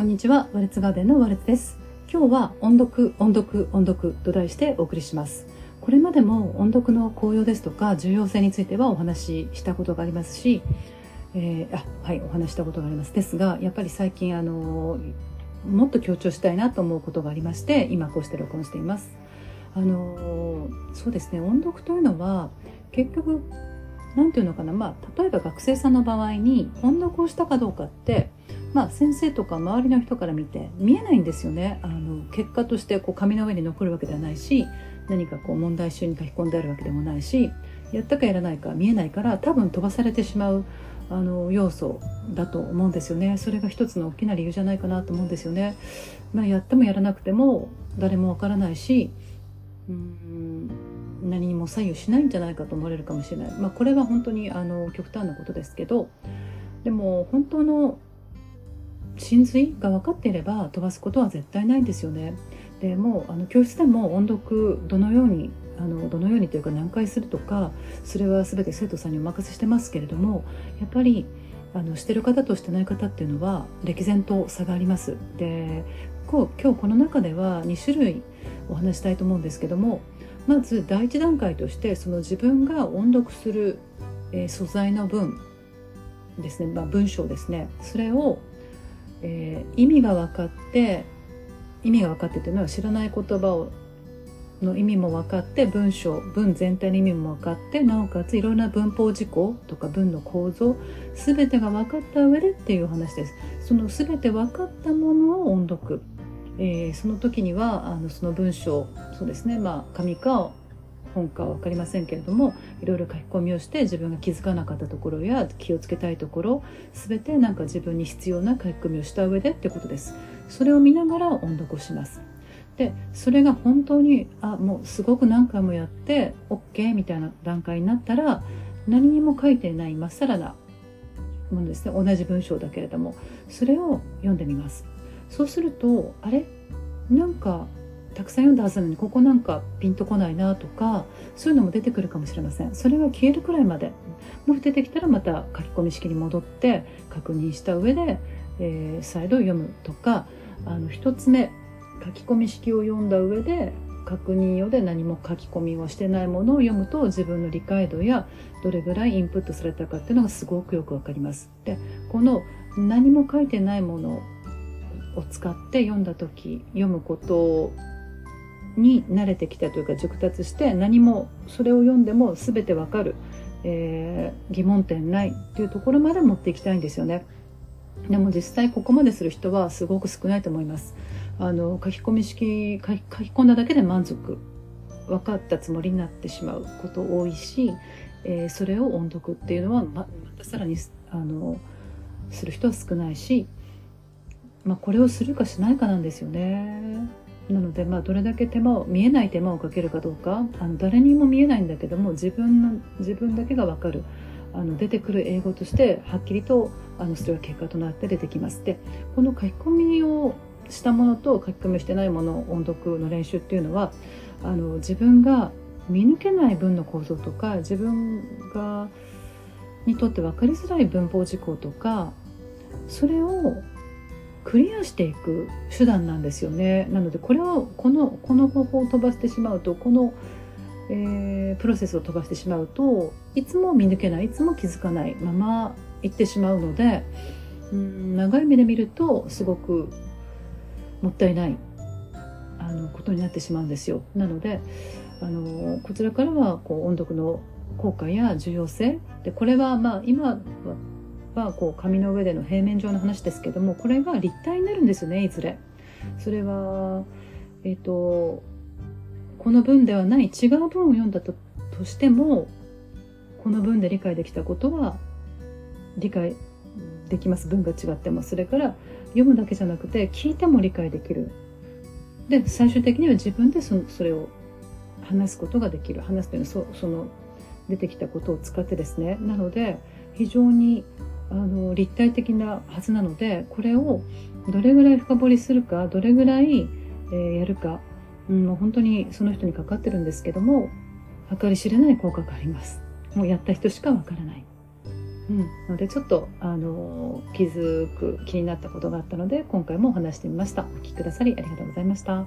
こんにちは。ワルツガーデンのワルツです。今日は音読音読音読と題してお送りします。これまでも音読の効用ですとか重要性についてはお話ししたことがありますし、えー、あはいお話したことがあります。ですがやっぱり最近あのもっと強調したいなと思うことがありまして今こうして録音しています。あのそうですね。音読というのは結局何て言うのかな。まあ例えば学生さんの場合に音読をしたかどうかってまあ、先生とか周りの人から見て見えないんですよね。あの結果としてこう紙の上に残るわけではないし何かこう問題集に書き込んであるわけでもないしやったかやらないか見えないから多分飛ばされてしまうあの要素だと思うんですよね。それが一つの大きな理由じゃないかなと思うんですよね、まあ、やってもやらなくても誰もわからないしうん何にも左右しないんじゃないかと思われるかもしれない、まあ、これは本当にあの極端なことですけどでも本当の真髄が分かっていれば飛ばすことは絶対ないんですよね。でもうあの教室でも音読どのようにあのどのようにというか何回するとかそれは全て生徒さんにお任せしてますけれどもやっぱりあのしてる方としてない方っていうのは歴然と差があります。でこう今日この中では2種類お話したいと思うんですけどもまず第一段階としてその自分が音読する、え、素材の文ですね、まあ、文章ですねそれをえー、意味が分かって意味が分かってというのは知らない言葉をの意味も分かって文章文全体の意味も分かってなおかついろんな文法事項とか文の構造全てが分かった上でっていう話です。その全て分かったものを音読、えー、その時にはあのその文章そうですねまあ紙か本かは分かりませんけれどもいろいろ書き込みをして自分が気づかなかったところや気をつけたいところ全てなんか自分に必要な書き込みをした上でってことです。それを見ながら音読をします。でそれが本当にあもうすごく何回もやって OK みたいな段階になったら何にも書いてないまっさらなものですね。同じ文章だけれども。それを読んでみます。そうするとあれ？なんかたくさん読んだはずなのにここなんかピンとこないなとかそういうのも出てくるかもしれませんそれが消えるくらいまでもし出てきたらまた書き込み式に戻って確認した上で、えー、再度読むとかあの1つ目書き込み式を読んだ上で確認用で何も書き込みをしてないものを読むと自分の理解度やどれぐらいインプットされたかっていうのがすごくよくわかります。でこの何も書いてないものを使って読んだ時読むことに慣れてきたというか熟達して何もそれを読んでも全てわかる、えー、疑問点ないっていうところまで持っていきたいんですよね。でも実際ここまでする人はすごく少ないと思います。あの書き込み式書き書き込んだだけで満足分かったつもりになってしまうこと多いし、えー、それを音読っていうのはままたさらにあのする人は少ないし、まあ、これをするかしないかなんですよね。なので、まあ、どれだけ手間を見えない手間をかけるかどうかあの誰にも見えないんだけども自分の自分だけが分かるあの出てくる英語としてはっきりとあのそれは結果となって出てきます。でこの書き込みをしたものと書き込みしてないもの音読の練習っていうのはあの自分が見抜けない文の構造とか自分がにとって分かりづらい文法事項とかそれをクリアしていく手段なんですよねなのでこれをこのこの方法を飛ばしてしまうとこの、えー、プロセスを飛ばしてしまうといつも見抜けないいつも気づかないまま行ってしまうのでうん長い目で見るとすごくもったいないあのことになってしまうんですよ。なのであのこちらからはこう音読の効果や重要性でこれはまあ今ははこう紙の上での平面上の話ですけどもこれが立体になるんですよねいずれ。それは、えっ、ー、とこの文ではない違う文を読んだととしてもこの文で理解できたことは理解できます。文が違っても。それから読むだけじゃなくて聞いても理解できる。で最終的には自分でそのそれを話すことができる。話すというのはそその出てきたことを使ってですね。なので非常にあの立体的なはずなのでこれをどれぐらい深掘りするかどれぐらい、えー、やるか、うん、もう本当にその人にかかってるんですけども計り知れない効果があります。もうやった人しかわからない。うん、のでちょっとあの気づく気になったことがあったので今回もお話してみました。お聞きくださりありがとうございました。